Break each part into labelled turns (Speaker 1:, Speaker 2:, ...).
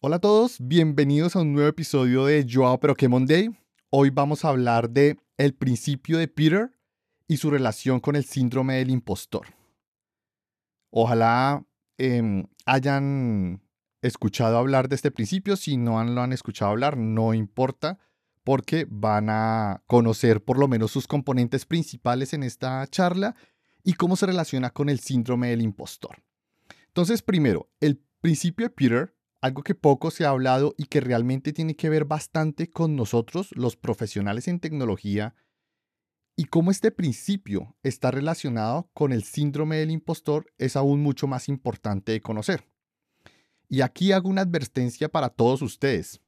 Speaker 1: Hola a todos, bienvenidos a un nuevo episodio de Joao Pero que Monday. Hoy vamos a hablar de el principio de Peter y su relación con el síndrome del impostor. Ojalá em, hayan escuchado hablar de este principio. Si no lo han escuchado hablar, no importa, porque van a conocer por lo menos sus componentes principales en esta charla y cómo se relaciona con el síndrome del impostor. Entonces, primero, el principio de Peter, algo que poco se ha hablado y que realmente tiene que ver bastante con nosotros, los profesionales en tecnología, y cómo este principio está relacionado con el síndrome del impostor es aún mucho más importante de conocer. Y aquí hago una advertencia para todos ustedes.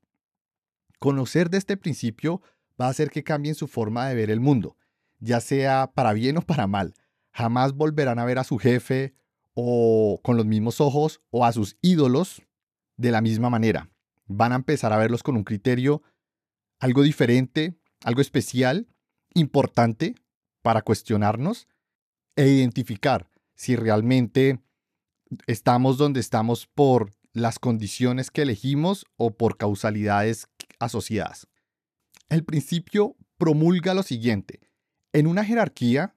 Speaker 1: Conocer de este principio va a hacer que cambien su forma de ver el mundo, ya sea para bien o para mal. Jamás volverán a ver a su jefe o con los mismos ojos o a sus ídolos de la misma manera. Van a empezar a verlos con un criterio algo diferente, algo especial, importante para cuestionarnos e identificar si realmente estamos donde estamos por las condiciones que elegimos o por causalidades asociadas. El principio promulga lo siguiente. En una jerarquía,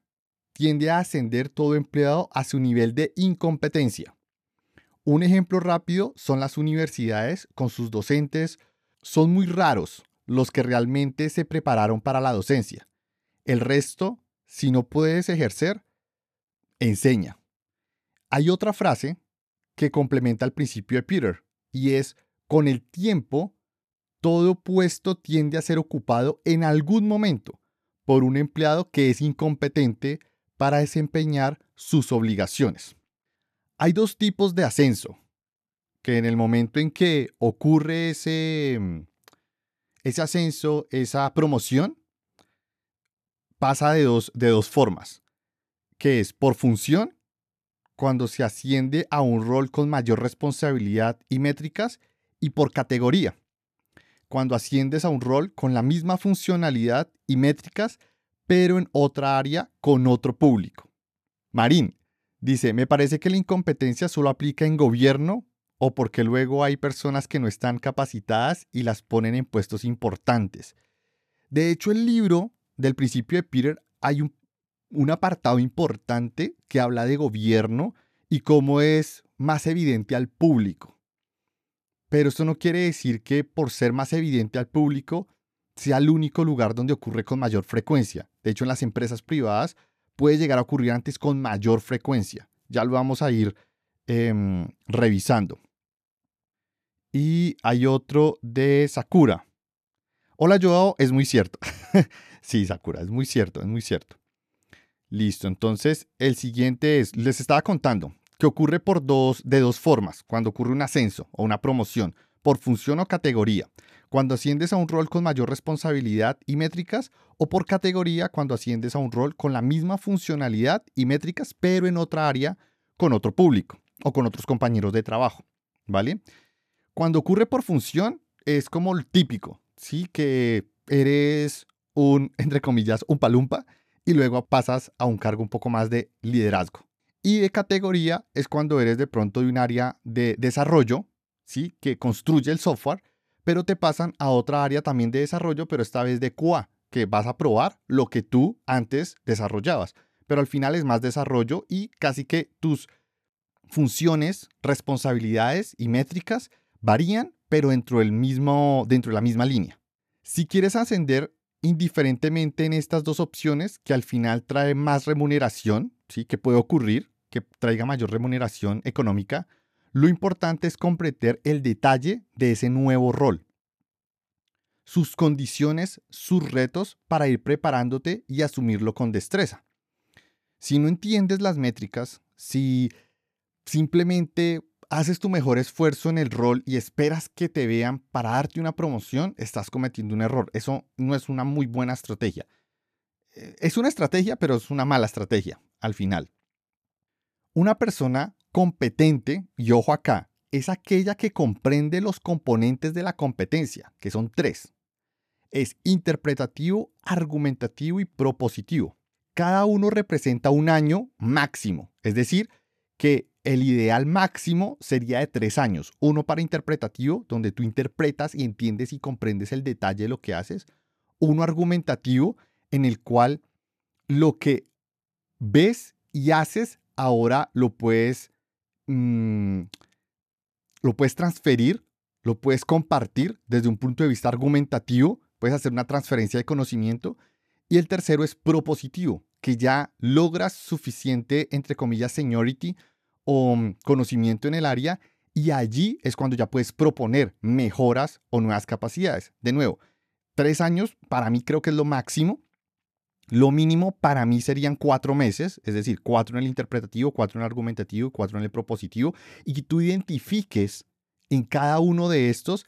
Speaker 1: tiende a ascender todo empleado a su nivel de incompetencia. Un ejemplo rápido son las universidades con sus docentes. Son muy raros los que realmente se prepararon para la docencia. El resto, si no puedes ejercer, enseña. Hay otra frase que complementa el principio de Peter y es, con el tiempo, todo puesto tiende a ser ocupado en algún momento por un empleado que es incompetente para desempeñar sus obligaciones. Hay dos tipos de ascenso, que en el momento en que ocurre ese, ese ascenso, esa promoción, pasa de dos, de dos formas, que es por función, cuando se asciende a un rol con mayor responsabilidad y métricas, y por categoría, cuando asciendes a un rol con la misma funcionalidad y métricas, pero en otra área con otro público. Marín dice, me parece que la incompetencia solo aplica en gobierno o porque luego hay personas que no están capacitadas y las ponen en puestos importantes. De hecho, el libro del principio de Peter hay un, un apartado importante que habla de gobierno y cómo es más evidente al público. Pero esto no quiere decir que por ser más evidente al público sea el único lugar donde ocurre con mayor frecuencia. De hecho, en las empresas privadas puede llegar a ocurrir antes con mayor frecuencia. Ya lo vamos a ir em, revisando. Y hay otro de Sakura. Hola Joao, es muy cierto. sí, Sakura, es muy cierto, es muy cierto. Listo, entonces el siguiente es, les estaba contando que ocurre por dos, de dos formas, cuando ocurre un ascenso o una promoción, por función o categoría cuando asciendes a un rol con mayor responsabilidad y métricas, o por categoría cuando asciendes a un rol con la misma funcionalidad y métricas, pero en otra área con otro público o con otros compañeros de trabajo, ¿vale? Cuando ocurre por función es como el típico, ¿sí? Que eres un, entre comillas, un palumpa y luego pasas a un cargo un poco más de liderazgo. Y de categoría es cuando eres de pronto de un área de desarrollo, ¿sí? Que construye el software pero te pasan a otra área también de desarrollo, pero esta vez de QA, que vas a probar lo que tú antes desarrollabas. Pero al final es más desarrollo y casi que tus funciones, responsabilidades y métricas varían, pero dentro, del mismo, dentro de la misma línea. Si quieres ascender indiferentemente en estas dos opciones, que al final trae más remuneración, ¿sí? que puede ocurrir, que traiga mayor remuneración económica, lo importante es comprender el detalle de ese nuevo rol, sus condiciones, sus retos para ir preparándote y asumirlo con destreza. Si no entiendes las métricas, si simplemente haces tu mejor esfuerzo en el rol y esperas que te vean para darte una promoción, estás cometiendo un error. Eso no es una muy buena estrategia. Eh, es una estrategia, pero es una mala estrategia al final. Una persona competente, y ojo acá, es aquella que comprende los componentes de la competencia, que son tres. Es interpretativo, argumentativo y propositivo. Cada uno representa un año máximo, es decir, que el ideal máximo sería de tres años. Uno para interpretativo, donde tú interpretas y entiendes y comprendes el detalle de lo que haces. Uno argumentativo, en el cual lo que ves y haces ahora lo puedes, mm, lo puedes transferir, lo puedes compartir desde un punto de vista argumentativo, puedes hacer una transferencia de conocimiento. Y el tercero es propositivo, que ya logras suficiente, entre comillas, seniority o mm, conocimiento en el área y allí es cuando ya puedes proponer mejoras o nuevas capacidades. De nuevo, tres años para mí creo que es lo máximo. Lo mínimo para mí serían cuatro meses, es decir, cuatro en el interpretativo, cuatro en el argumentativo, cuatro en el propositivo, y que tú identifiques en cada uno de estos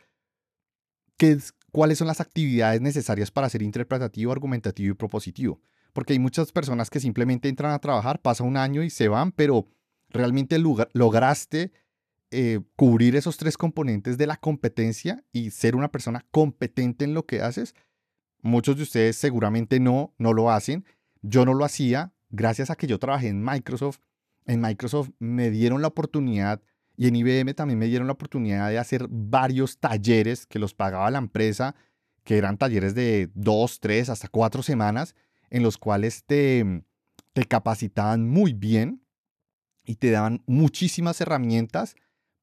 Speaker 1: qué, cuáles son las actividades necesarias para ser interpretativo, argumentativo y propositivo. Porque hay muchas personas que simplemente entran a trabajar, pasa un año y se van, pero realmente lograste eh, cubrir esos tres componentes de la competencia y ser una persona competente en lo que haces. Muchos de ustedes seguramente no, no lo hacen. Yo no lo hacía gracias a que yo trabajé en Microsoft. En Microsoft me dieron la oportunidad y en IBM también me dieron la oportunidad de hacer varios talleres que los pagaba la empresa, que eran talleres de dos, tres, hasta cuatro semanas, en los cuales te, te capacitaban muy bien y te daban muchísimas herramientas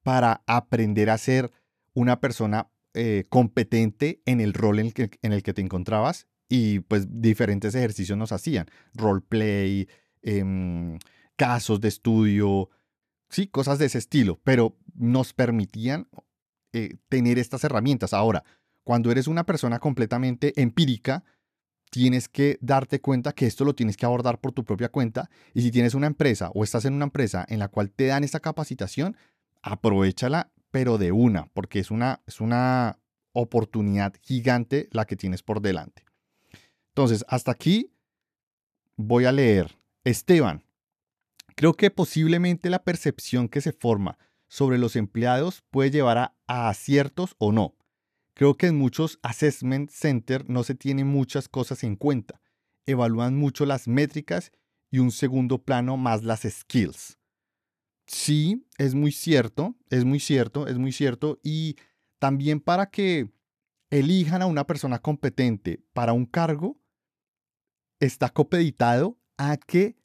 Speaker 1: para aprender a ser una persona eh, competente en el rol en el, que, en el, que, te encontrabas y pues diferentes ejercicios nos hacían, roleplay, eh, casos de estudio, sí, cosas de ese estilo, pero nos permitían eh, tener estas herramientas. Ahora, cuando eres una persona completamente empírica, tienes que darte cuenta que esto lo tienes que abordar por tu propia cuenta. Y si tienes una empresa o estás en una empresa en la cual te dan esta capacitación, aprovechala, pero de una, porque es una, es una oportunidad gigante la que tienes por delante. Entonces, hasta aquí voy a leer. Esteban, creo que posiblemente la percepción que se forma sobre los empleados puede llevar a, aciertos o no. Creo que en muchos assessment center no se tienen muchas cosas en cuenta. Evalúan mucho las métricas y un segundo plano más las skills. Sí, es muy cierto, es muy cierto, es muy cierto. Y también para que elijan a una persona competente para un cargo, está copeditado a que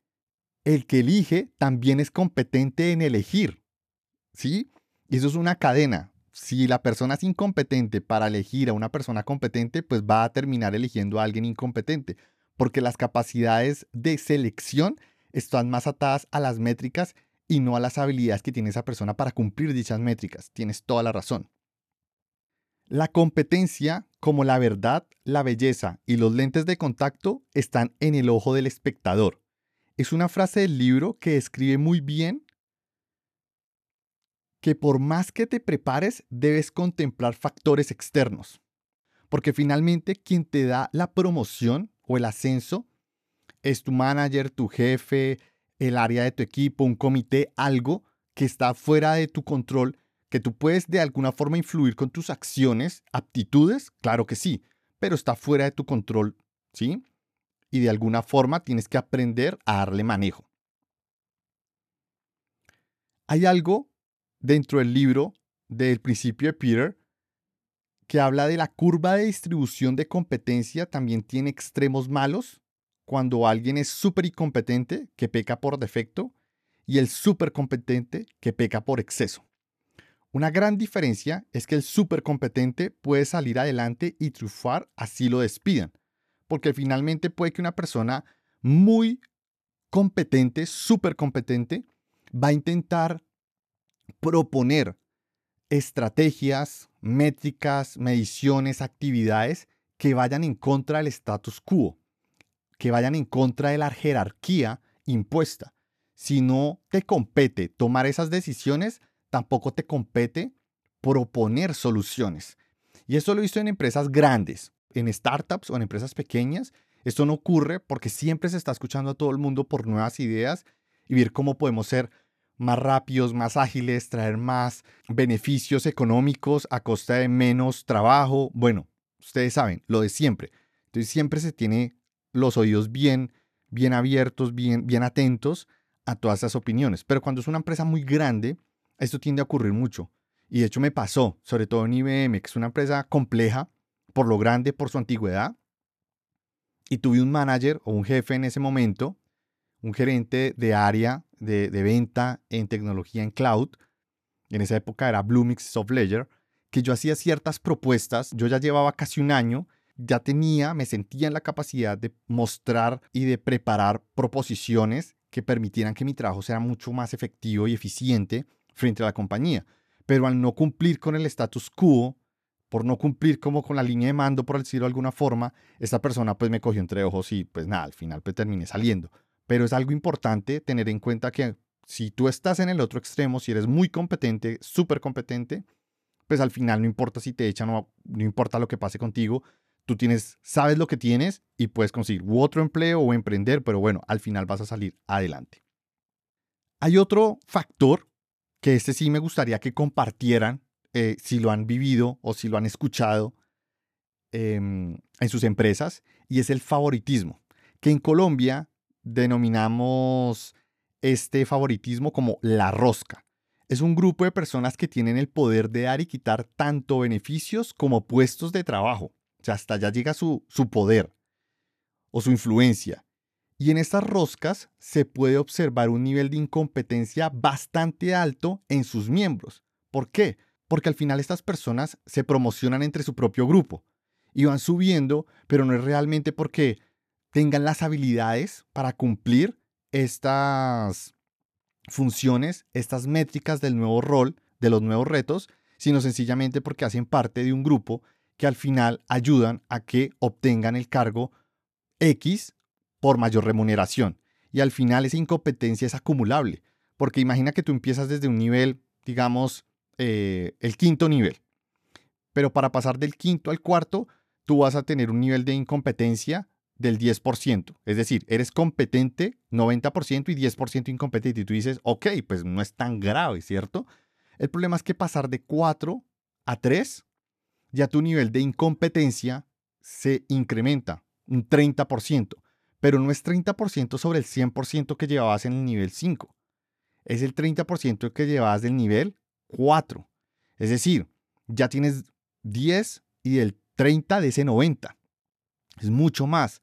Speaker 1: el que elige también es competente en elegir. ¿Sí? Eso es una cadena si la persona es incompetente para elegir a una persona competente, pues va a terminar eligiendo a alguien incompetente, porque las capacidades de selección están más atadas a las métricas y no a las habilidades que tiene esa persona para cumplir dichas métricas. Tienes toda la razón. La competencia, como la verdad, la belleza y los lentes de contacto, están en el ojo del espectador. Es una frase del libro que describe muy bien que por más que te prepares, debes contemplar factores externos. Porque finalmente quien te da la promoción o el ascenso es tu manager, tu jefe, el área de tu equipo, un comité, algo que está fuera de tu control, que tú puedes de alguna forma influir con tus acciones, aptitudes, claro que sí, pero está fuera de tu control, ¿sí? Y de alguna forma tienes que aprender a darle manejo. Hay algo dentro del libro del principio de Peter, que habla de la curva de distribución de competencia, también tiene extremos malos, cuando alguien es súper incompetente, que peca por defecto, y el súper competente, que peca por exceso. Una gran diferencia es que el súper competente puede salir adelante y triunfar así lo despidan, porque finalmente puede que una persona muy competente, súper competente, va a intentar proponer estrategias, métricas, mediciones, actividades que vayan en contra del status quo, que vayan en contra de la jerarquía impuesta. Si no te compete tomar esas decisiones, tampoco te compete proponer soluciones. Y esto lo he visto en empresas grandes, en startups o en empresas pequeñas. Esto no ocurre porque siempre se está escuchando a todo el mundo por nuevas ideas y ver cómo podemos ser más rápidos, más ágiles, traer más beneficios económicos a costa de menos trabajo. Bueno, ustedes saben, lo de siempre. Entonces siempre se tiene los oídos bien, bien abiertos, bien, bien atentos a todas esas opiniones. Pero cuando es una empresa muy grande, esto tiende a ocurrir mucho. Y de hecho me pasó, sobre todo en IBM, que es una empresa compleja por lo grande, por su antigüedad. Y tuve un manager o un jefe en ese momento, un gerente de área de, venta en tecnología en cloud. En esa época era Bluemix Soft Ledger, que yo hacía ciertas propuestas. Yo ya llevaba casi un año, ya tenía, me sentía en la capacidad de mostrar y de preparar proposiciones que permitieran que mi trabajo sea mucho más efectivo y eficiente frente a la compañía. Pero al no cumplir con el status quo, por no cumplir como con la línea de mando, por decirlo de alguna forma, esta persona pues me cogió entre ojos y pues nada, al final pues terminé saliendo. Pero es algo importante tener en cuenta que si tú estás en el otro extremo, si eres muy competente, súper competente, pues al final no importa si te echan o no importa lo que pase contigo, tú tienes, sabes lo que tienes y puedes conseguir otro empleo o emprender, pero bueno, al final vas a salir adelante. Hay otro factor que este sí me gustaría que compartieran eh, si lo han vivido o si lo han escuchado em, en sus empresas, y es el favoritismo, que en Colombia denominamos este favoritismo como la rosca. Es un grupo de personas que tienen el poder de dar y quitar tanto beneficios como puestos de trabajo sea, hasta allá llega su, su poder o su influencia. Y en estas roscas se puede observar un nivel de incompetencia bastante alto en sus miembros. ¿Por qué? Porque al final estas personas se promocionan entre su propio grupo y van subiendo, pero no es realmente porque tengan las habilidades para cumplir estas funciones, estas métricas del nuevo rol, de los nuevos retos, sino sencillamente porque hacen parte de un grupo que al final ayudan a que obtengan el cargo X por mayor remuneración. Y al final esa incompetencia es acumulable, porque imagina que tú empiezas desde un nivel, digamos, eh, el quinto nivel, pero para pasar del quinto al cuarto, tú vas a tener un nivel de incompetencia del 10%. Es decir, eres competente 90% y 10% incompetente. Y tú dices, ok, pues no es tan grave, ¿cierto? El problema es que pasar de 4 a 3 ya tu nivel de incompetencia se incrementa un 30%, pero no es 30% sobre el 100% que llevabas en el nivel 5. Es el 30% que llevabas del nivel 4. Es decir, ya tienes 10 y el 30 de ese 90. Es mucho más.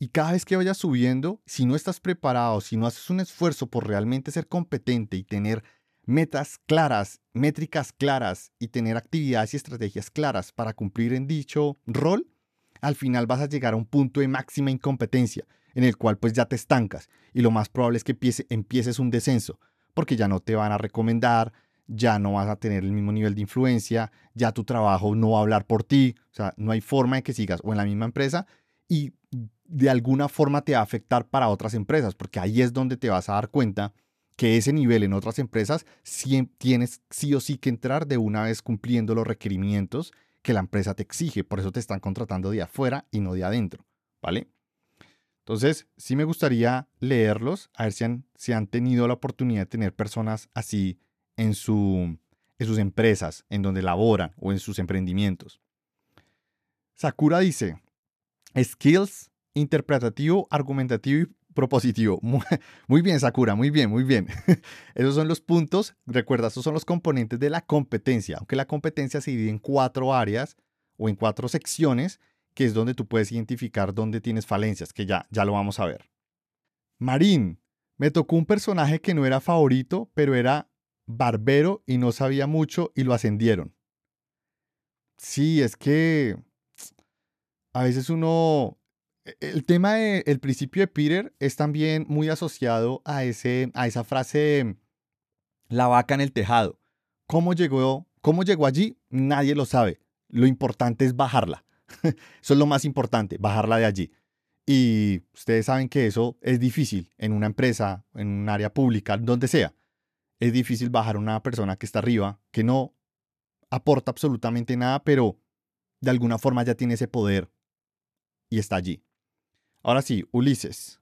Speaker 1: Y cada vez que vayas subiendo, si no estás preparado, si no haces un esfuerzo por realmente ser competente y tener metas claras, métricas claras y tener actividades y estrategias claras para cumplir en dicho rol, al final vas a llegar a un punto de máxima incompetencia en el cual pues ya te estancas. Y lo más probable es que empieces un descenso porque ya no te van a recomendar, ya no vas a tener el mismo nivel de influencia, ya tu trabajo no va a hablar por ti, o sea, no hay forma de que sigas o en la misma empresa y de alguna forma te va a afectar para otras empresas porque ahí es donde te vas a dar cuenta que ese nivel en otras empresas tienes sí o sí que entrar de una vez cumpliendo los requerimientos que la empresa te exige. Por eso te están contratando de afuera y no de adentro, ¿vale? Entonces, sí me gustaría leerlos, a ver si han, han tenido la oportunidad de tener personas así en, su, en sus empresas, en donde laboran o en sus emprendimientos. Sakura dice, skills interpretativo, argumentativo propositivo. Muy, bien, Sakura, muy bien, muy bien. Esos son los puntos. Recuerda, esos son los componentes de la competencia, aunque la competencia se divide en cuatro áreas o en cuatro secciones, que es donde tú puedes identificar dónde tienes falencias, que ya, ya lo vamos a ver. Marín, me tocó un personaje que no era favorito, pero era barbero y no sabía mucho y lo ascendieron. Sí, es que a veces uno el tema del principio de Peter es también muy asociado a, ese, a esa frase, la vaca en el tejado. ¿Cómo llegó, ¿Cómo llegó allí? Nadie lo sabe. Lo importante es bajarla. eso es lo más importante, bajarla de allí. Y ustedes saben que eso es difícil en una empresa, en un área pública, donde sea. Es difícil bajar a una persona que está arriba, que no aporta absolutamente nada, pero de alguna forma ya tiene ese poder y está allí. Ahora sí, Ulises.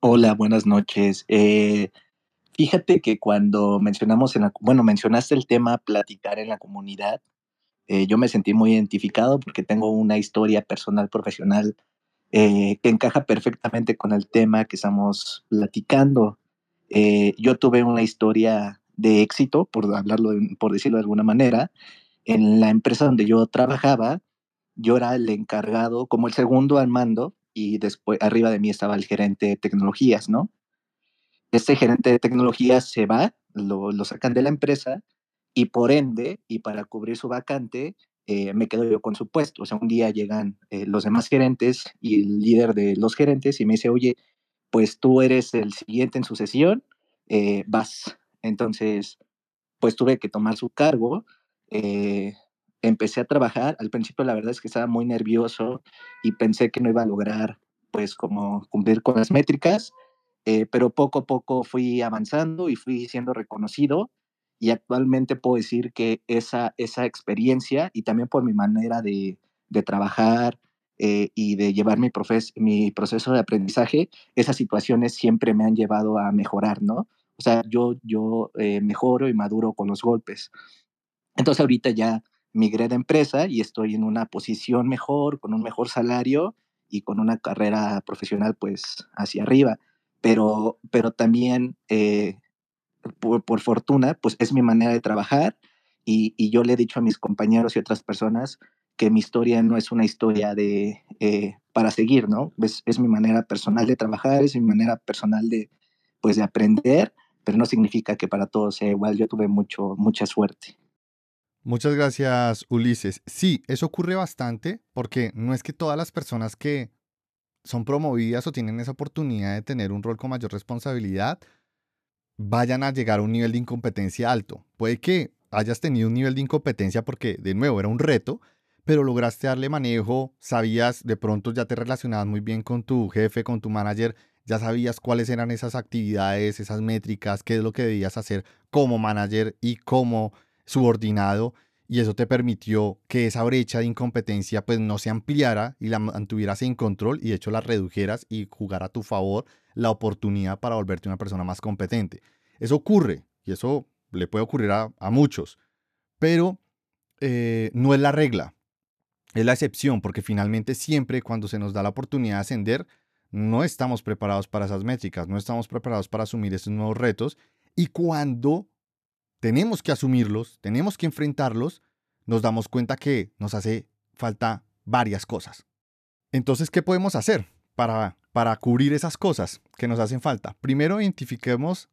Speaker 2: Hola, buenas noches. Eh, fíjate que cuando mencionamos en la, bueno, mencionaste el tema platicar en la comunidad, eh, yo me sentí muy identificado porque tengo una historia personal, profesional, eh, que encaja perfectamente con el tema que estamos platicando. eh, yo tuve una historia de éxito, por hablarlo, por decirlo de alguna manera. En la empresa donde yo trabajaba, yo era el encargado, como el segundo al mando, y después arriba de mí estaba el gerente de tecnologías, ¿no? Este gerente de tecnologías se va, lo, sacan de la empresa y por ende, y para cubrir su vacante, eh, me quedo yo con su puesto. O sea, un día llegan eh, los demás gerentes y el líder de los gerentes y me dice, oye, pues tú eres el siguiente en sucesión, eh, vas. Entonces, pues tuve que tomar su cargo. Empecé a trabajar. Al principio la verdad es que estaba muy nervioso y pensé que no iba a lograr pues como cumplir con las métricas, pero poco a poco fui avanzando y fui siendo reconocido y actualmente puedo decir que esa, esa experiencia y también por mi manera de, de trabajar eh, y de llevar mi, mi proceso de aprendizaje, esas situaciones siempre me han llevado a mejorar, ¿no? O sea, yo, yo eh, mejoro y maduro con los golpes. Entonces ahorita ya migré de empresa y estoy en una posición mejor, con un mejor salario y con una carrera profesional pues hacia arriba. Pero, pero también eh, por, fortuna, pues es mi manera de trabajar y, yo le he dicho a mis compañeros y otras personas que mi historia no es una historia de eh, para seguir, ¿no? Es, es, mi manera personal de trabajar, es mi manera personal de, pues, de aprender, pero no significa que para todos sea igual. Yo tuve mucho, mucha suerte.
Speaker 1: Muchas gracias, Ulises. Sí, eso ocurre bastante porque no es que todas las personas que son promovidas o tienen esa oportunidad de tener un rol con mayor responsabilidad vayan a llegar a un nivel de incompetencia alto. Puede que hayas tenido un nivel de incompetencia porque, de nuevo, era un reto, pero lograste darle manejo, sabías, de pronto ya te relacionabas muy bien con tu jefe, con tu manager, ya sabías cuáles eran esas actividades, esas métricas, qué es lo que debías hacer como manager y como subordinado, y eso te permitió que esa brecha de incompetencia pues no se ampliara y la mantuvieras en control y de hecho la redujeras y jugar a tu favor la oportunidad para volverte una persona más competente. Eso ocurre y eso le puede ocurrir a, muchos, pero eh, no es la regla, es la excepción, porque finalmente siempre cuando se nos da la oportunidad de ascender, no estamos preparados para esas métricas, no estamos preparados para asumir esos nuevos retos y cuando tenemos que asumirlos, tenemos que enfrentarlos, nos damos cuenta que nos hace falta varias cosas. Entonces, ¿qué podemos hacer para para cubrir esas cosas que nos hacen falta. Primero identifiquemos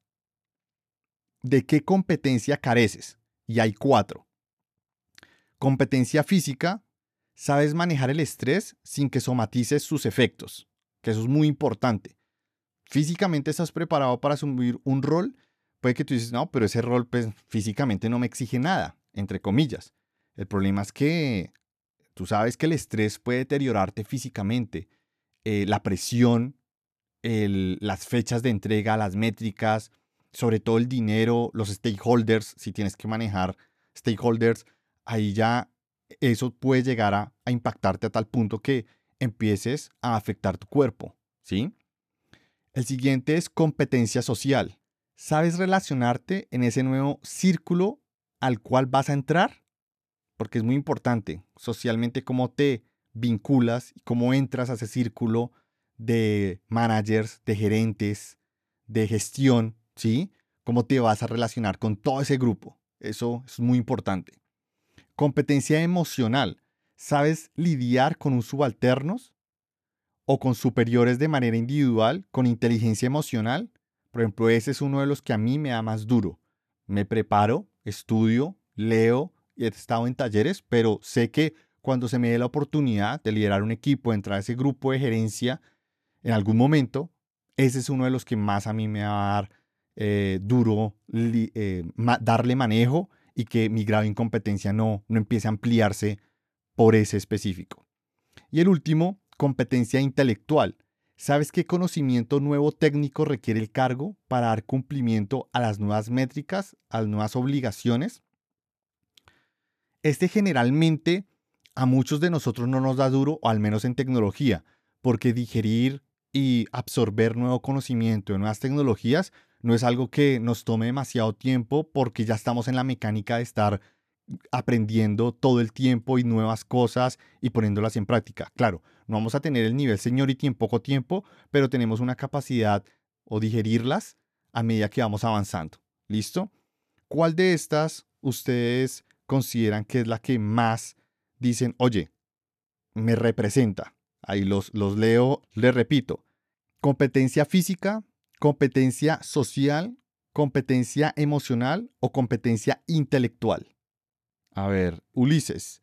Speaker 1: de qué competencia careces. Y hay cuatro. Competencia física, sabes manejar el estrés sin que somatices sus efectos, que eso es muy importante. Físicamente estás preparado para asumir un rol, puede que tú dices, no, pero ese rol pues, físicamente no me exige nada, entre comillas. El problema es que tú sabes que el estrés puede deteriorarte físicamente, eh, la presión, las fechas de entrega, las métricas, sobre todo el dinero, los stakeholders, si tienes que manejar stakeholders, ahí ya eso puede llegar a, a impactarte a tal punto que empieces a afectar tu cuerpo, ¿sí? El siguiente es competencia social. ¿Sabes relacionarte en ese nuevo círculo al cual vas a entrar? Porque es muy importante socialmente cómo te vinculas y cómo entras a ese círculo de managers, de gerentes, de gestión, ¿sí? Cómo te vas a relacionar con todo ese grupo. Eso es muy importante. Competencia emocional. ¿Sabes lidiar con subalternos o con superiores de manera individual, con inteligencia emocional? Por ejemplo, ese es uno de los que a mí me da más duro. Me preparo, estudio, leo y he estado en talleres, pero sé que cuando se me dé la oportunidad de liderar un equipo, entrar a ese grupo de gerencia, en algún momento, ese es uno de los que más a mí me va a dar eh, duro eh, darle manejo y que mi grado de incompetencia no, no empiece a ampliarse por ese específico. Y el último, competencia intelectual. ¿Sabes qué conocimiento nuevo técnico requiere el cargo para dar cumplimiento a las nuevas métricas, a las nuevas obligaciones? Este generalmente a muchos de nosotros no nos da duro, o al menos en tecnología, porque digerir y absorber nuevo conocimiento de nuevas tecnologías no es algo que nos tome demasiado tiempo porque ya estamos en la mecánica de estar aprendiendo todo el tiempo y nuevas cosas y poniéndolas en práctica. Claro, no vamos a tener el nivel seniority en poco tiempo, pero tenemos una capacidad o digerirlas a medida que vamos avanzando. ¿Listo? ¿Cuál de estas ustedes consideran que es la que más dicen, oye, me representa? Ahí los, los leo, les repito. Competencia física, competencia social, competencia emocional o competencia intelectual. A ver, Ulises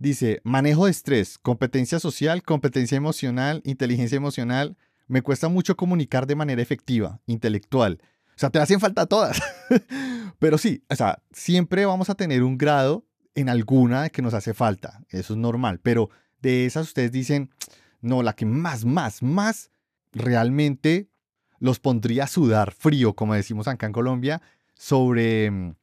Speaker 1: dice, manejo de estrés, competencia social, competencia emocional, inteligencia emocional. Me cuesta mucho comunicar de manera efectiva, intelectual. O sea, te hacen falta todas. Pero sí, o sea, siempre vamos a tener un grado en alguna que nos hace falta. Eso es normal. Pero de esas ustedes dicen, no, la que más, más, más realmente los pondría a sudar frío, como decimos acá en Colombia, sobre mm,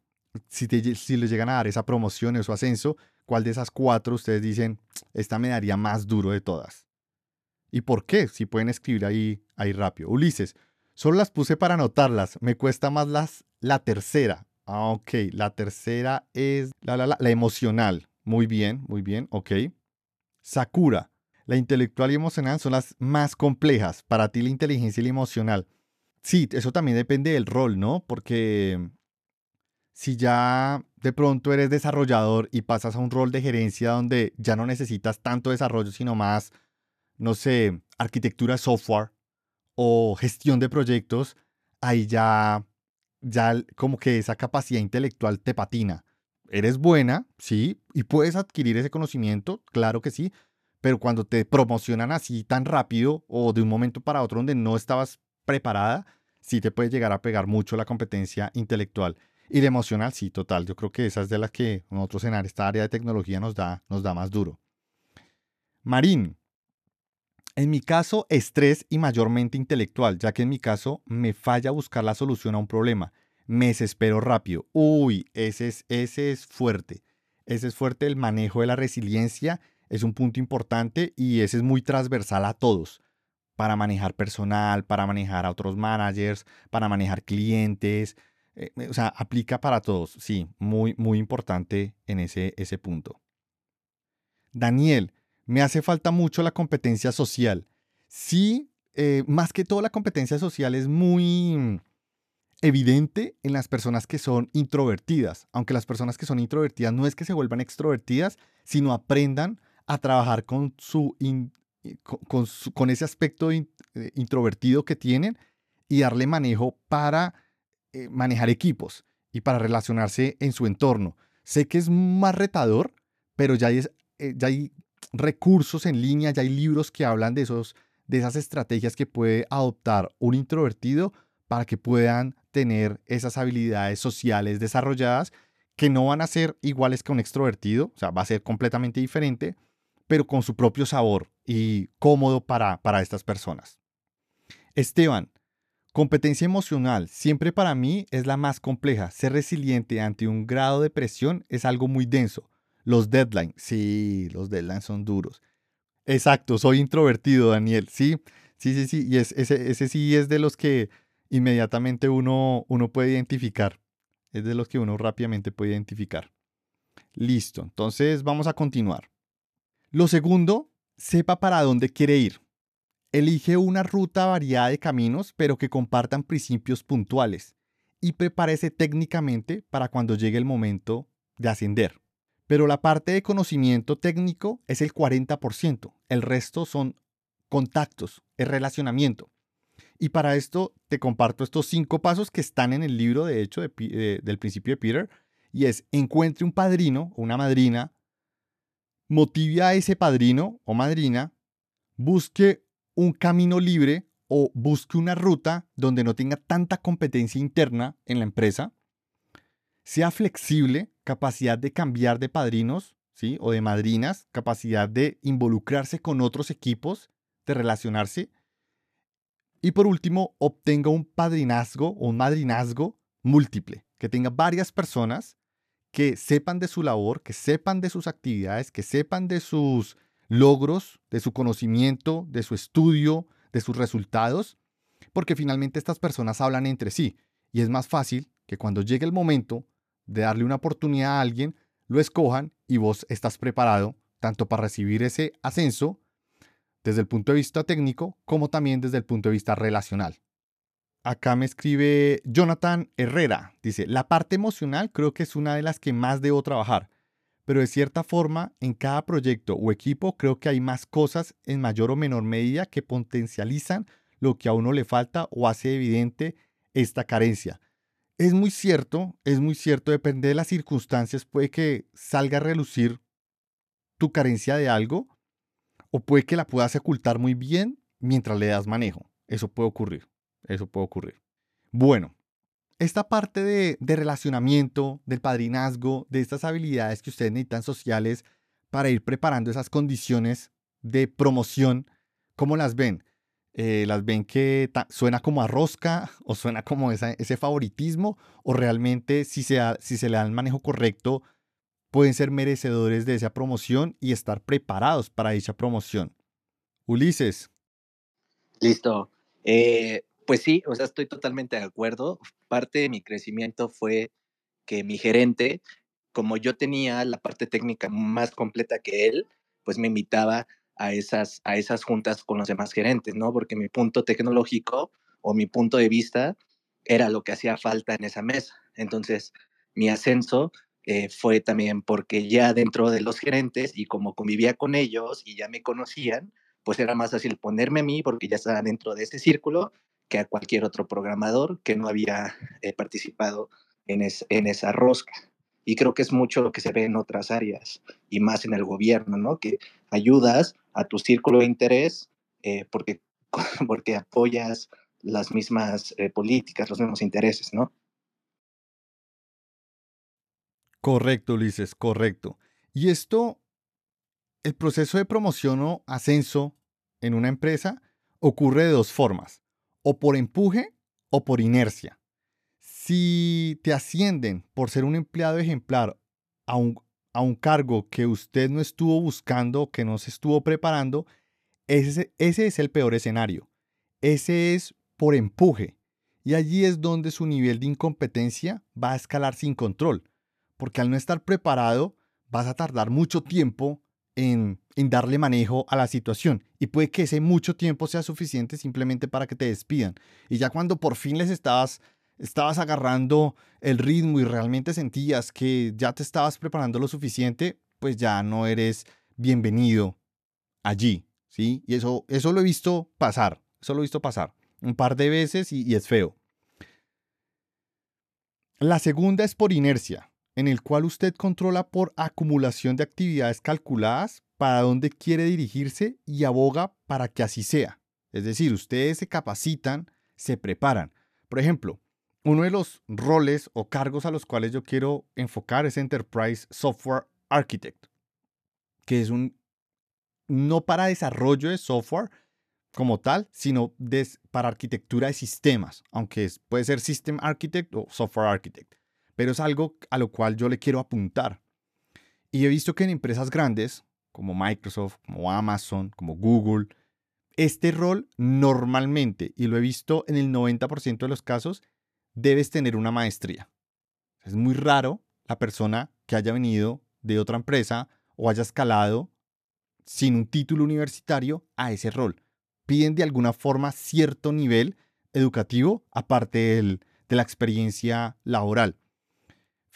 Speaker 1: si, si les llegan a dar esa promoción o su ascenso, cuál de esas cuatro ustedes dicen, esta me daría más duro de todas. ¿Y por qué? Si pueden escribir ahí, ahí rápido. Ulises, solo las puse para anotarlas, me cuesta más las, la tercera. Ah, ok, la tercera es la, la, la, la emocional. Muy bien, muy bien, ok. Sakura, la intelectual y emocional son las más complejas. Para ti la inteligencia y la emocional. Sí, eso también depende del rol, ¿no? Porque si ya de pronto eres desarrollador y pasas a un rol de gerencia donde ya no necesitas tanto desarrollo, sino más, no sé, arquitectura software o gestión de proyectos, ahí ya, ya como que esa capacidad intelectual te patina. Eres buena, sí, y puedes adquirir ese conocimiento, claro que sí, pero cuando te promocionan así tan rápido o de un momento para otro donde no estabas preparada, sí te puede llegar a pegar mucho la competencia intelectual. Y la emocional, sí, total. Yo creo que esa es de las que nosotros en esta área de tecnología nos da, nos da más duro. Marín. En mi caso, estrés y mayormente intelectual, ya que en mi caso me falla buscar la solución a un problema. Me desespero rápido. Uy, ese es, ese es fuerte. Ese es fuerte el manejo de la resiliencia es un punto importante y ese es muy transversal a todos, para manejar personal, para manejar a otros managers, para manejar clientes, eh, o sea, aplica para todos, sí, muy, muy importante en ese, ese punto. Daniel, me hace falta mucho la competencia social. Sí, eh, más que todo la competencia social es muy evidente en las personas que son introvertidas, aunque las personas que son introvertidas no es que se vuelvan extrovertidas, sino aprendan a trabajar con, su, con, ese aspecto eh, introvertido que tienen y darle manejo para eh, manejar equipos y para relacionarse en su entorno. Sé que es más retador, pero ya hay, eh, ya hay recursos en línea, ya hay libros que hablan de, esos, de esas estrategias que puede adoptar un introvertido para que puedan tener esas habilidades sociales desarrolladas que no van a ser iguales que un extrovertido, o sea, va a ser completamente diferente, pero con su propio sabor y cómodo para, para estas personas. Esteban, competencia emocional siempre para mí es la más compleja. Ser resiliente ante un grado de presión es algo muy denso. Los deadlines, sí, los deadlines son duros. Exacto, soy introvertido, Daniel, sí, sí, sí, sí, y ese, ese sí es de los que inmediatamente uno, uno puede identificar. Es de los que uno rápidamente puede identificar. Listo, entonces vamos a continuar. Lo segundo, sepa para dónde quiere ir. Elige una ruta variada de caminos, pero que compartan principios puntuales y prepárese técnicamente para cuando llegue el momento de ascender. Pero la parte de conocimiento técnico es el 40%, el resto son contactos, el relacionamiento. Y para esto te comparto estos cinco pasos que están en el libro, de hecho, del principio de Peter, y es encuentre un padrino o una madrina motive a ese padrino o madrina, busque un camino libre o busque una ruta donde no tenga tanta competencia interna en la empresa, sea flexible, capacidad de cambiar de padrinos ¿sí? o de madrinas, capacidad de involucrarse con otros equipos, de relacionarse. Y por último, obtenga un padrinazgo o un madrinazgo múltiple, que tenga varias personas que sepan de su labor, que sepan de sus actividades, que sepan de sus logros, de su conocimiento, de su estudio, de sus resultados, porque finalmente estas personas hablan entre sí y es más fácil que cuando llegue el momento de darle una oportunidad a alguien, lo escojan y vos estás preparado tanto para recibir ese ascenso desde el punto de vista técnico como también desde el punto de vista relacional. acá me escribe Jonathan Herrera. Dice, la parte emocional creo que es una de las que más debo trabajar, pero de cierta forma, en cada proyecto o equipo creo que hay más cosas en mayor o menor medida que potencializan lo que a uno le falta o hace evidente esta carencia. Es muy cierto, es muy cierto, depende de las circunstancias, puede que salga a relucir tu carencia de algo o puede que la puedas ocultar muy bien mientras le das manejo. Eso puede ocurrir, eso puede ocurrir. Bueno, esta parte de, relacionamiento, del padrinazgo, de estas habilidades que ustedes necesitan sociales para ir preparando esas condiciones de promoción, ¿cómo las ven? Eh, las ven que suena como a rosca o suena como ese favoritismo o realmente si se, si se le da el manejo correcto pueden ser merecedores de esa promoción y estar preparados para dicha promoción. Ulises.
Speaker 2: Listo. Eh, pues sí, o sea, estoy totalmente de acuerdo. Parte de mi crecimiento fue que mi gerente, como yo tenía la parte técnica más completa que él, pues me invitaba a esas, a esas juntas con los demás gerentes, ¿no? Porque mi punto tecnológico o mi punto de vista era lo que hacía falta en esa mesa. Entonces, mi ascenso eh, fue también porque ya dentro de los gerentes y como convivía con ellos y ya me conocían, pues era más fácil ponerme a mí porque ya estaba dentro de ese círculo que a cualquier otro programador que no había eh, participado en, esa rosca. Y creo que es mucho lo que se ve en otras áreas y más en el gobierno, ¿no? Que ayudas a tu círculo de interés eh, porque, porque apoyas las mismas eh, políticas, los mismos intereses, ¿no?
Speaker 1: Correcto, Ulises, correcto. Y esto, el proceso de promoción o ascenso en una empresa ocurre de dos formas, o por empuje o por inercia. Si te ascienden por ser un empleado ejemplar a un, a un cargo que usted no estuvo buscando, que no se estuvo preparando, ese, ese es el peor escenario. Ese es por empuje. Y allí es donde su nivel de incompetencia va a escalar sin control. Porque al no estar preparado, vas a tardar mucho tiempo en, darle manejo a la situación. Y puede que ese mucho tiempo sea suficiente simplemente para que te despidan. Y ya cuando por fin les estabas estabas agarrando el ritmo y realmente sentías que ya te estabas preparando lo suficiente, pues ya no eres bienvenido allí, ¿sí? Y eso, eso lo he visto pasar, eso lo he visto pasar un par de veces y es feo. La segunda es por inercia, en el cual usted controla por acumulación de actividades calculadas para dónde quiere dirigirse y aboga para que así sea. Es decir, ustedes se capacitan, se preparan. Por ejemplo, uno de los roles o cargos a los cuales yo quiero enfocar es Enterprise Software Architect, que es un no para desarrollo de software como tal, sino para arquitectura de sistemas, aunque puede ser System Architect o Software Architect, pero es algo a lo cual yo le quiero apuntar. Y he visto que en empresas grandes, como Microsoft, como Amazon, como Google, este rol normalmente, y lo he visto en el 90% de los casos, debes tener una maestría. Es muy raro la persona que haya venido de otra empresa o haya escalado sin un título universitario a ese rol. Piden de alguna forma cierto nivel educativo aparte de la experiencia laboral.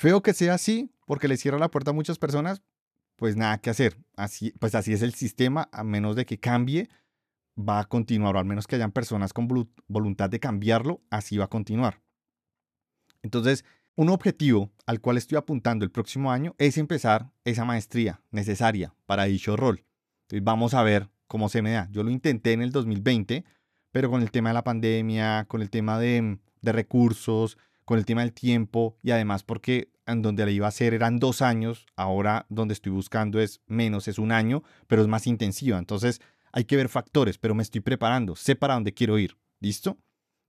Speaker 1: Feo que sea así porque le cierra la puerta a muchas personas, pues nada que hacer. Así, pues así es el sistema, a menos de que cambie, va a continuar, o al menos que hayan personas con voluntad de cambiarlo, así va a continuar. Entonces, un objetivo al cual estoy apuntando el próximo año es empezar esa maestría necesaria para dicho rol. Entonces, vamos a ver cómo se me da. Yo lo intenté en el 2020, pero con el tema de la pandemia, con el tema de, de recursos, con el tema del tiempo y además porque en donde le iba a hacer eran dos años, ahora donde estoy buscando es menos, es un año, pero es más intensiva. Entonces hay que ver factores, pero me estoy preparando, sé para dónde quiero ir. ¿Listo?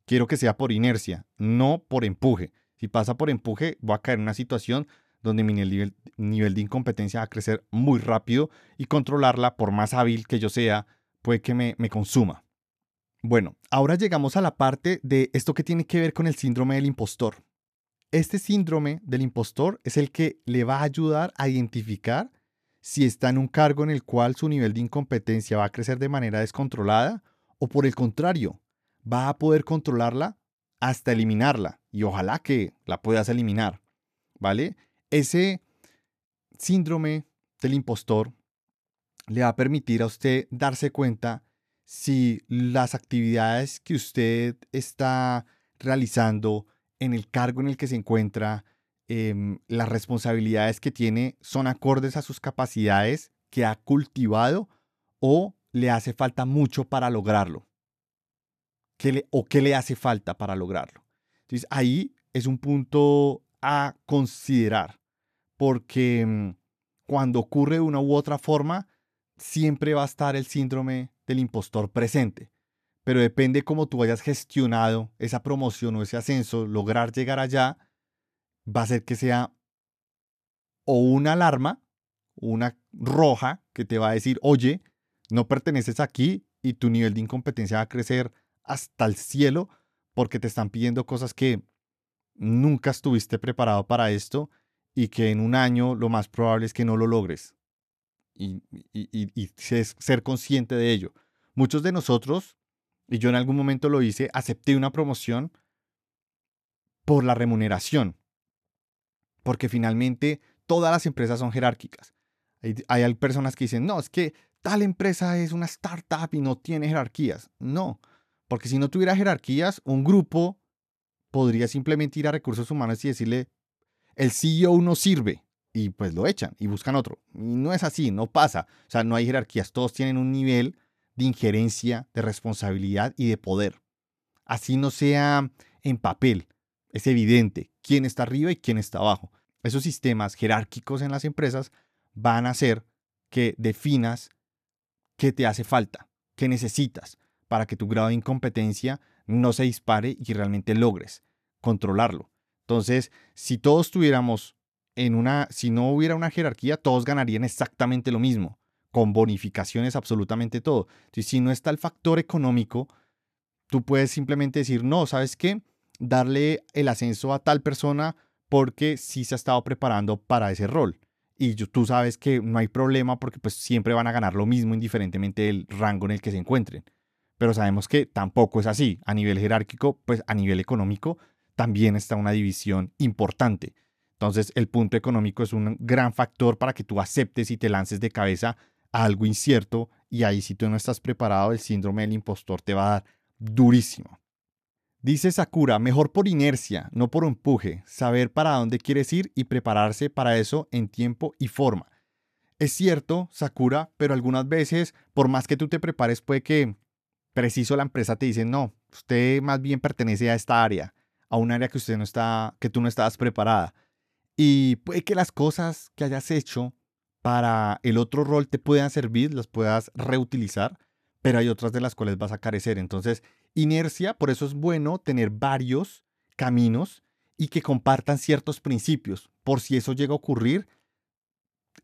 Speaker 1: Quiero que sea por inercia, no por empuje. Si pasa por empuje, voy a caer en una situación donde mi nivel, nivel de incompetencia va a crecer muy rápido y controlarla, por más hábil que yo sea, puede que me, me consuma. Bueno, ahora llegamos a la parte de esto que tiene que ver con el síndrome del impostor. Este síndrome del impostor es el que le va a ayudar a identificar si está en un cargo en el cual su nivel de incompetencia va a crecer de manera descontrolada o por el contrario, va a poder controlarla hasta eliminarla. Y ojalá que la puedas eliminar. ¿Vale? Ese síndrome del impostor le va a permitir a usted darse cuenta si las actividades que usted está realizando en el cargo en el que se encuentra, em, las responsabilidades que tiene son acordes a sus capacidades que ha cultivado o le hace falta mucho para lograrlo. le, ¿O qué le hace falta para lograrlo? Entonces ahí es un punto a considerar, porque mm, cuando ocurre de una u otra forma, siempre va a estar el síndrome del impostor presente. Pero depende cómo tú hayas gestionado esa promoción o ese ascenso, lograr llegar allá, va a ser que sea o una alarma, una roja que te va a decir, oye, no perteneces aquí y tu nivel de incompetencia va a crecer hasta el cielo porque te están pidiendo cosas que nunca estuviste preparado para esto y que en un año lo más probable es que no lo logres y, y, ser consciente de ello. Muchos de nosotros, y yo en algún momento lo hice, acepté una promoción por la remuneración, porque finalmente todas las empresas son jerárquicas. Hay, hay, personas que dicen, no, es que tal empresa es una startup y no tiene jerarquías. No, porque si no tuviera jerarquías, un grupo podría simplemente ir a recursos humanos y decirle, el CEO no sirve, y pues lo echan y buscan otro. Y no es así, no pasa. O sea, no hay jerarquías, todos tienen un nivel de injerencia, de responsabilidad y de poder. Así no sea en papel, es evidente quién está arriba y quién está abajo. Esos sistemas jerárquicos en las empresas van a hacer que definas qué te hace falta, qué necesitas para que tu grado de incompetencia no se dispare y realmente logres controlarlo. Entonces, si todos tuviéramos en una, si no hubiera una jerarquía, todos ganarían exactamente lo mismo, con bonificaciones absolutamente todo. Entonces, si no está el factor económico, tú puedes simplemente decir, no, ¿sabes qué? Darle el ascenso a tal persona porque sí se ha estado preparando para ese rol. Y tú sabes que no hay problema porque pues siempre van a ganar lo mismo indiferentemente del rango en el que se encuentren. Pero sabemos que tampoco es así. A nivel jerárquico, pues a nivel económico, también está una división importante. Entonces, el punto económico es un gran factor para que tú aceptes y te lances de cabeza a algo incierto y ahí si tú no estás preparado, el síndrome del impostor te va a dar durísimo. Dice Sakura, mejor por inercia, no por empuje, saber para dónde quieres ir y prepararse para eso en tiempo y forma. Es cierto, Sakura, pero algunas veces, por más que tú te prepares, puede que preciso la empresa te dice, no, usted más bien pertenece a esta área, a un área que usted no está, que tú no estabas preparada. Y puede que las cosas que hayas hecho para el otro rol te puedan servir, las puedas reutilizar, pero hay otras de las cuales vas a carecer. Entonces, inercia, por eso es bueno tener varios caminos y que compartan ciertos principios. Por si eso llega a ocurrir,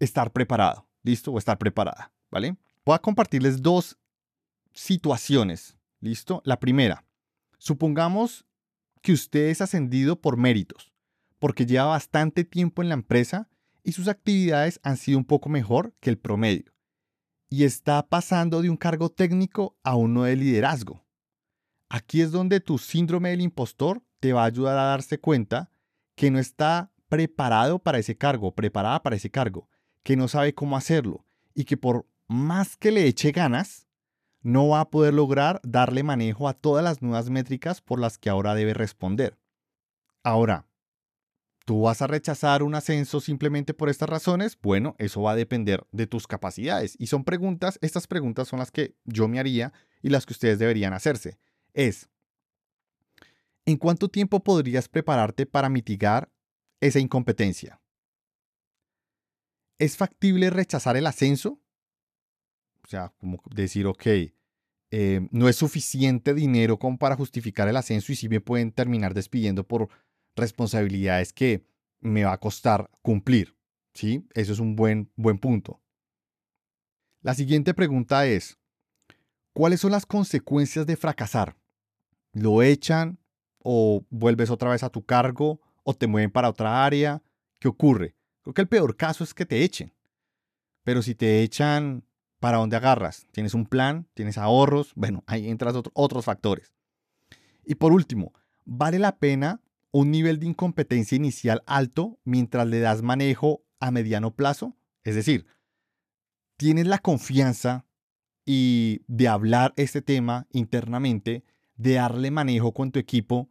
Speaker 1: estar preparado, ¿listo? O estar preparada, ¿vale? Voy a compartirles dos situaciones, ¿listo? La primera, supongamos que usted es ascendido por méritos porque lleva bastante tiempo en la empresa y sus actividades han sido un poco mejor que el promedio. Y está pasando de un cargo técnico a uno de liderazgo. Aquí es donde tu síndrome del impostor te va a ayudar a darse cuenta que no está preparado para ese cargo, preparada para ese cargo, que no sabe cómo hacerlo y que por más que le eche ganas, no va a poder lograr darle manejo a todas las nuevas métricas por las que ahora debe responder. Ahora, ¿Tú vas a rechazar un ascenso simplemente por estas razones? Bueno, eso va a depender de tus capacidades. Y son preguntas, estas preguntas son las que yo me haría y las que ustedes deberían hacerse. Es, ¿en cuánto tiempo podrías prepararte para mitigar esa incompetencia? ¿Es factible rechazar el ascenso? O sea, como decir, ok, eh, no es suficiente dinero como para justificar el ascenso y si me pueden terminar despidiendo por responsabilidades que me va a costar cumplir. ¿sí? Eso es un buen, buen punto. La siguiente pregunta es, ¿cuáles son las consecuencias de fracasar? ¿Lo echan o vuelves otra vez a tu cargo o te mueven para otra área? ¿Qué ocurre? Creo que el peor caso es que te echen. Pero si te echan, ¿para dónde agarras? ¿Tienes un plan? ¿Tienes ahorros? Bueno, ahí entran otros factores. Y por último, vale la pena un nivel de incompetencia inicial alto mientras le das manejo a mediano plazo. Es decir, tienes la confianza y de hablar este tema internamente, de darle manejo con tu equipo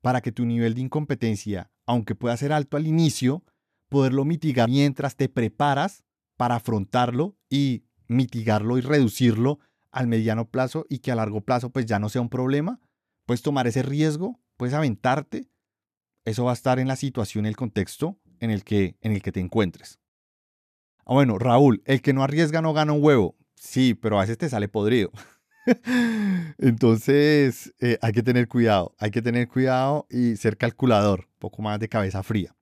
Speaker 1: para que tu nivel de incompetencia, aunque pueda ser alto al inicio, poderlo mitigar mientras te preparas para afrontarlo y mitigarlo y reducirlo al mediano plazo y que a largo plazo pues ya no sea un problema. Puedes tomar ese riesgo, puedes aventarte. Eso va a estar en la situación, el contexto en el que, en el que te encuentres. Ah, bueno, Raúl, el que no arriesga no gana un huevo. Sí, pero a veces te sale podrido. Entonces, eh, hay que tener cuidado, hay que tener cuidado y ser calculador, un poco más de cabeza fría.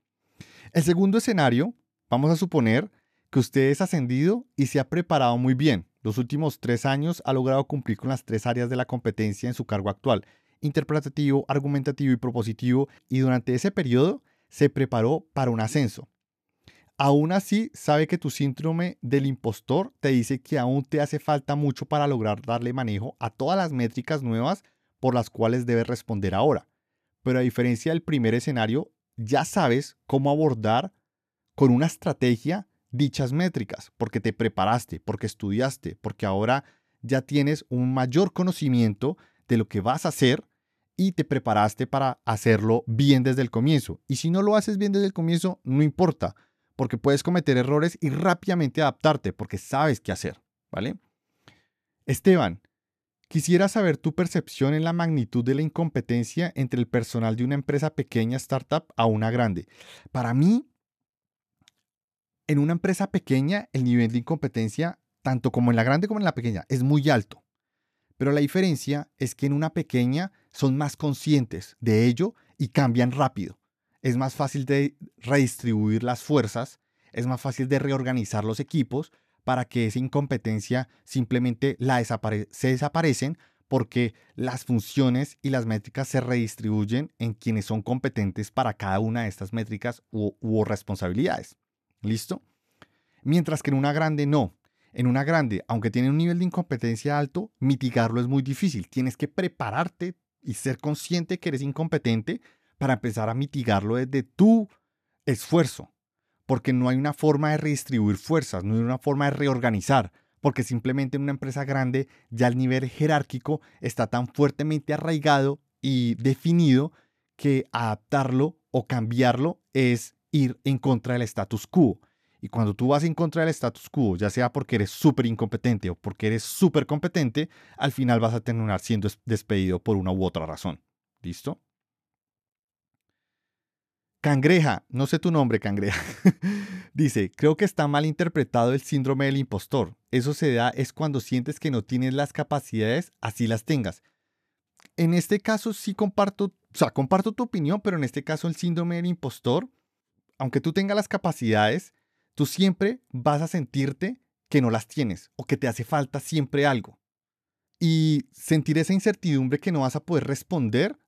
Speaker 1: El segundo escenario, vamos a suponer que usted es ascendido y se ha preparado muy bien. Los últimos tres años ha logrado cumplir con las tres áreas de la competencia en su cargo actual, interpretativo, argumentativo y propositivo, y durante ese periodo se preparó para un ascenso. Aún así, sabe que tu síndrome del impostor te dice que aún te hace falta mucho para lograr darle manejo a todas las métricas nuevas por las cuales debes responder ahora. Pero a diferencia del primer escenario, ya sabes cómo abordar con una estrategia dichas métricas, porque te preparaste, porque estudiaste, porque ahora ya tienes un mayor conocimiento de lo que vas a hacer y te preparaste para hacerlo bien desde el comienzo. Y si no lo haces bien desde el comienzo, no importa, porque puedes cometer errores y rápidamente adaptarte porque sabes qué hacer, ¿vale? Esteban, quisiera saber tu percepción en la magnitud de la incompetencia entre el personal de una empresa pequeña startup a una grande. Para mí, en una empresa pequeña, el nivel de incompetencia, tanto como en la grande como en la pequeña, es muy alto. Pero la diferencia es que en una pequeña son más conscientes de ello y cambian rápido es más fácil de redistribuir las fuerzas, es más fácil de reorganizar los equipos para que esa incompetencia simplemente se desaparecen porque las funciones y las métricas se redistribuyen en quienes son competentes para cada una de estas métricas u responsabilidades. ¿Listo? Mientras que en una grande no. En una grande, aunque tiene un nivel de incompetencia alto, mitigarlo es muy difícil. Tienes que prepararte y ser consciente que eres incompetente para empezar a mitigarlo desde tu esfuerzo, porque no hay una forma de redistribuir fuerzas, no hay una forma de reorganizar, porque simplemente en una empresa grande ya el nivel jerárquico está tan fuertemente arraigado y definido que adaptarlo o cambiarlo es ir en contra del status quo. Y cuando tú vas en contra del status quo, ya sea porque eres súper incompetente o porque eres súper competente, al final vas a terminar siendo despedido por una u otra razón. ¿Listo? Cangreja, no sé tu nombre, Cangreja. Dice, creo que está mal interpretado el síndrome del impostor. Eso se da es cuando sientes que no tienes las capacidades, así las tengas. En este caso sí comparto, o sea, comparto tu opinión, pero en este caso el síndrome del impostor, aunque tú tengas las capacidades, tú siempre vas a sentirte que no las tienes o que te hace falta siempre algo. Y sentir esa incertidumbre que no vas a poder responder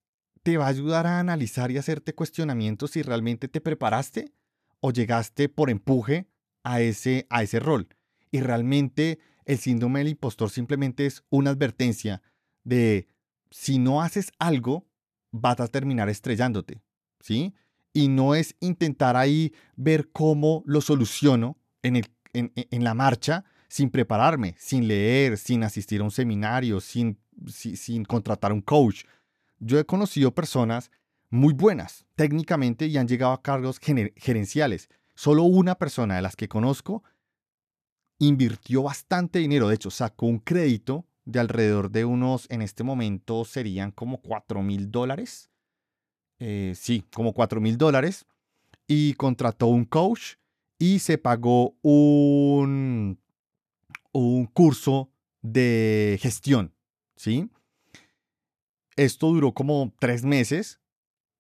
Speaker 1: te va a ayudar a analizar y hacerte cuestionamientos si realmente te preparaste o llegaste por empuje a ese, a ese rol. Y realmente el síndrome del impostor simplemente es una advertencia de si no haces algo, vas a terminar estrellándote, ¿sí? Y no es intentar ahí ver cómo lo soluciono en, la marcha sin prepararme, sin leer, sin asistir a un seminario, sin, contratar un coach yo he conocido personas muy buenas técnicamente y han llegado a cargos gerenciales. Solo una persona de las que conozco invirtió bastante dinero. De hecho, sacó un crédito de alrededor de unos, en este momento serían como 4 mil dólares. Eh, sí, como 4 mil dólares. Y contrató un coach y se pagó un, un curso de gestión. ¿Sí? Esto duró como tres meses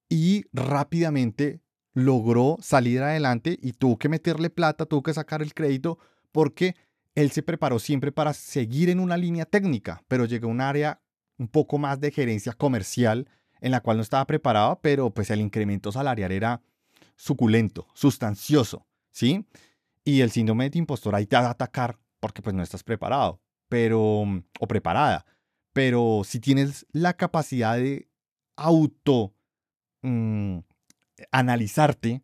Speaker 1: y rápidamente logró salir adelante y tuvo que meterle plata, tuvo que sacar el crédito porque él se preparó siempre para seguir en una línea técnica, pero llegó a un área un poco más de gerencia comercial en la cual no estaba preparado, pero pues el incremento salarial era suculento, sustancioso, ¿sí? Y el síndrome de impostor ahí te va a atacar porque pues no estás preparado, pero o preparada. Pero si tienes la capacidad de auto mm, analizarte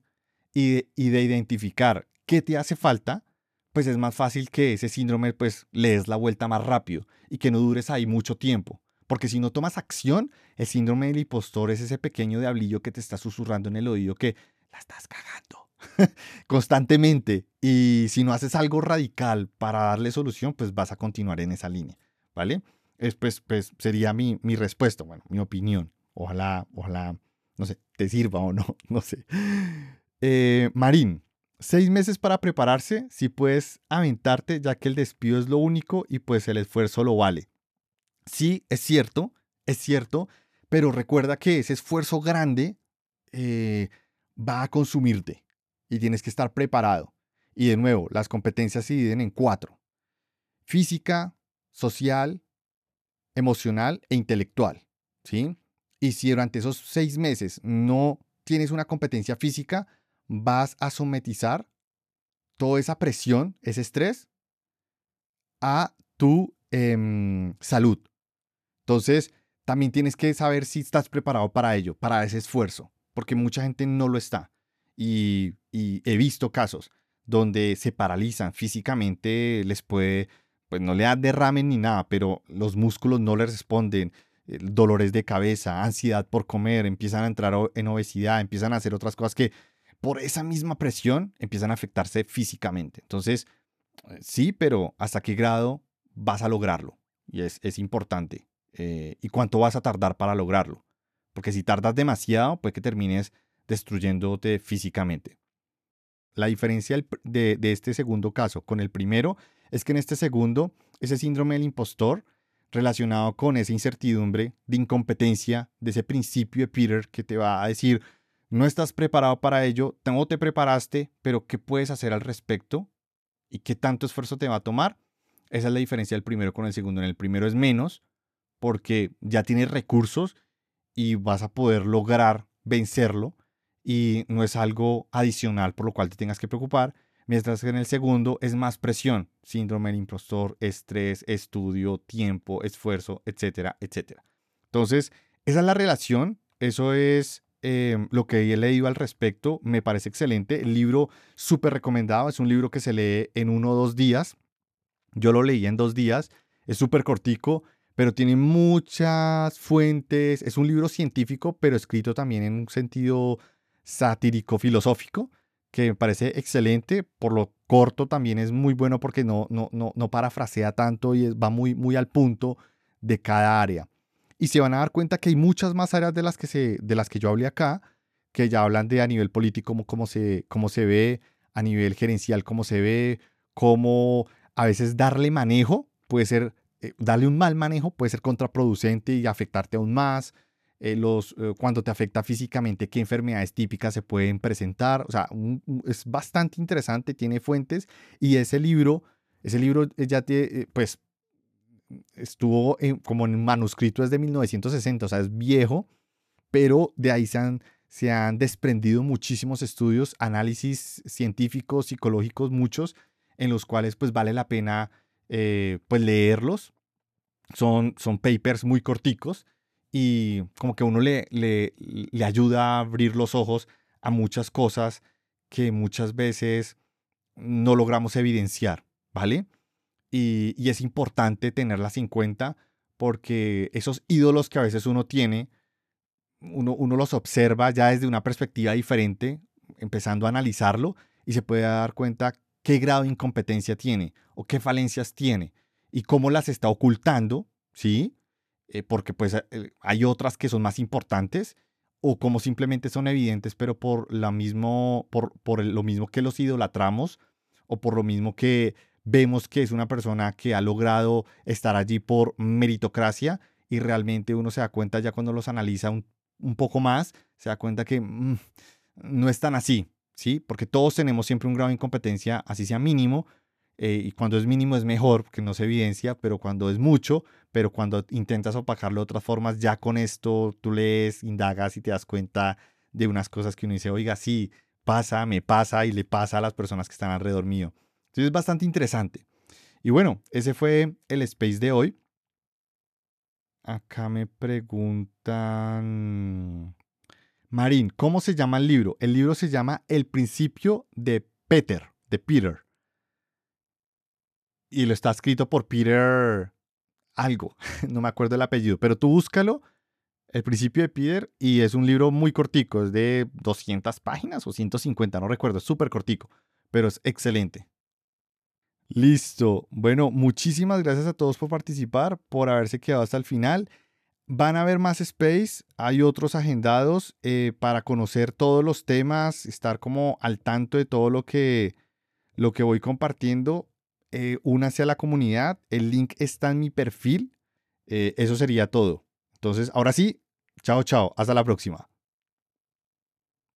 Speaker 1: y de, identificar qué te hace falta, pues es más fácil que ese síndrome pues le des la vuelta más rápido y que no dures ahí mucho tiempo. Porque si no tomas acción, el síndrome del impostor es ese pequeño diablillo que te está susurrando en el oído que la estás cagando constantemente. Y si no haces algo radical para darle solución, pues vas a continuar en esa línea. ¿Vale? Es, pues, pues sería mi, mi respuesta, bueno, mi opinión. Ojalá, ojalá, no sé, te sirva o no, no sé. Eh, Marín, seis meses para prepararse, si puedes aventarte, ya que el despido es lo único y pues el esfuerzo lo vale. Sí, es cierto, es cierto, pero recuerda que ese esfuerzo grande eh, va a consumirte y tienes que estar preparado. Y de nuevo, las competencias se dividen en cuatro. Física, social, emocional e intelectual. ¿sí? Y si durante esos seis meses no tienes una competencia física, vas a sometizar toda esa presión, ese estrés, a tu em, salud. Entonces, también tienes que saber si estás preparado para ello, para ese esfuerzo, porque mucha gente no lo está. Y, he visto casos donde se paralizan físicamente, les puede, pues no le da derramen ni nada, pero los músculos no les responden, eh, dolores de cabeza, ansiedad por comer, empiezan a entrar en obesidad, empiezan a hacer otras cosas que por esa misma presión empiezan a afectarse físicamente. Entonces, eh, sí, pero ¿hasta qué grado vas a lograrlo? Y es importante. Eh, ¿Y cuánto vas a tardar para lograrlo? Porque si tardas demasiado, puede que termines destruyéndote físicamente. La diferencia de, este segundo caso con el primero es que en este segundo, ese síndrome del impostor relacionado con esa incertidumbre de incompetencia, de ese principio de Peter que te va a decir, no estás preparado para ello, no te preparaste, pero ¿qué puedes hacer al respecto? ¿Y qué tanto esfuerzo te va a tomar? Esa es la diferencia del primero con el segundo. En el primero es menos, porque ya tienes recursos y vas a poder lograr vencerlo y no es algo adicional por lo cual te tengas que preocupar. Mientras que en el segundo es más presión, síndrome del impostor, estrés, estudio, tiempo, esfuerzo, etcétera, etcétera. Entonces, esa es la relación, eso es Em, lo que he leído al respecto me parece excelente. El libro súper recomendado, es un libro que se lee en uno o dos días. Yo lo leí en dos días, es súper cortico, pero tiene muchas fuentes. Es un libro científico, pero escrito también en un sentido satírico, filosófico, que me parece excelente. Por lo corto también es muy bueno porque no, no, no, no parafrasea tanto y va muy, muy al punto de cada área y se van a dar cuenta que hay muchas más áreas de las que, se, de las que yo hablé acá, que ya hablan de a nivel político cómo, se, cómo se ve, a nivel gerencial cómo se ve, cómo a veces darle manejo puede ser, eh, darle un mal manejo puede ser contraproducente y afectarte aún más. Eh, los, eh, cuando te afecta físicamente, qué enfermedades típicas se pueden presentar. O sea, es bastante interesante, tiene fuentes y ese libro, ese libro ya te, pues estuvo como en manuscrito desde 1960, o sea, es viejo, pero de ahí se han, se han desprendido muchísimos estudios, análisis científicos, psicológicos, muchos, en los cuales pues vale la pena eh, pues leerlos. Son, son papers muy corticos y como que uno le, le, le ayuda a abrir los ojos a muchas cosas que muchas veces no logramos evidenciar, ¿vale? y, es importante tenerlas en cuenta porque esos ídolos que a veces uno tiene, uno, uno los observa ya desde una perspectiva diferente, empezando a analizarlo y se puede dar cuenta qué grado de incompetencia tiene o qué falencias tiene y cómo las está ocultando, ¿sí? Eh, porque pues eh, hay otras que son más importantes o como simplemente son evidentes, pero por, la mismo, por, por lo mismo que los idolatramos o por lo mismo que vemos que es una persona que ha logrado estar allí por meritocracia y realmente uno se da cuenta ya cuando los analiza un, poco más, se da cuenta que mm, no es tan así, ¿sí? Porque todos tenemos siempre un grado de incompetencia, así sea mínimo, eh, y cuando es mínimo es mejor, porque no se evidencia, pero cuando es mucho, pero cuando intentas opacarlo de otras formas, ya con esto tú lees, indagas y te das cuenta de unas cosas que uno dice, oiga, sí, pasa, me pasa y le pasa a las personas que están alrededor mío. Entonces es bastante interesante. Y bueno, ese fue el space de hoy. Acá me preguntan... Marín, ¿cómo se llama el libro? El libro se llama El principio de Peter, de Peter. Y lo está escrito por Peter algo, no me acuerdo el apellido, pero tú búscalo, El principio de Peter, y es un libro muy cortico, es de 200 páginas o 150, no recuerdo, es súper cortico, pero es excelente. Listo. Bueno, muchísimas gracias a todos por participar, por haberse quedado hasta el final. Van a haber más space, hay otros agendados eh, para conocer todos los temas, estar como al tanto de todo lo que, lo que voy compartiendo. Eh, únase a la comunidad, el link está en mi perfil. Eh, eso sería todo. Entonces, ahora sí, chao, chao, hasta la próxima.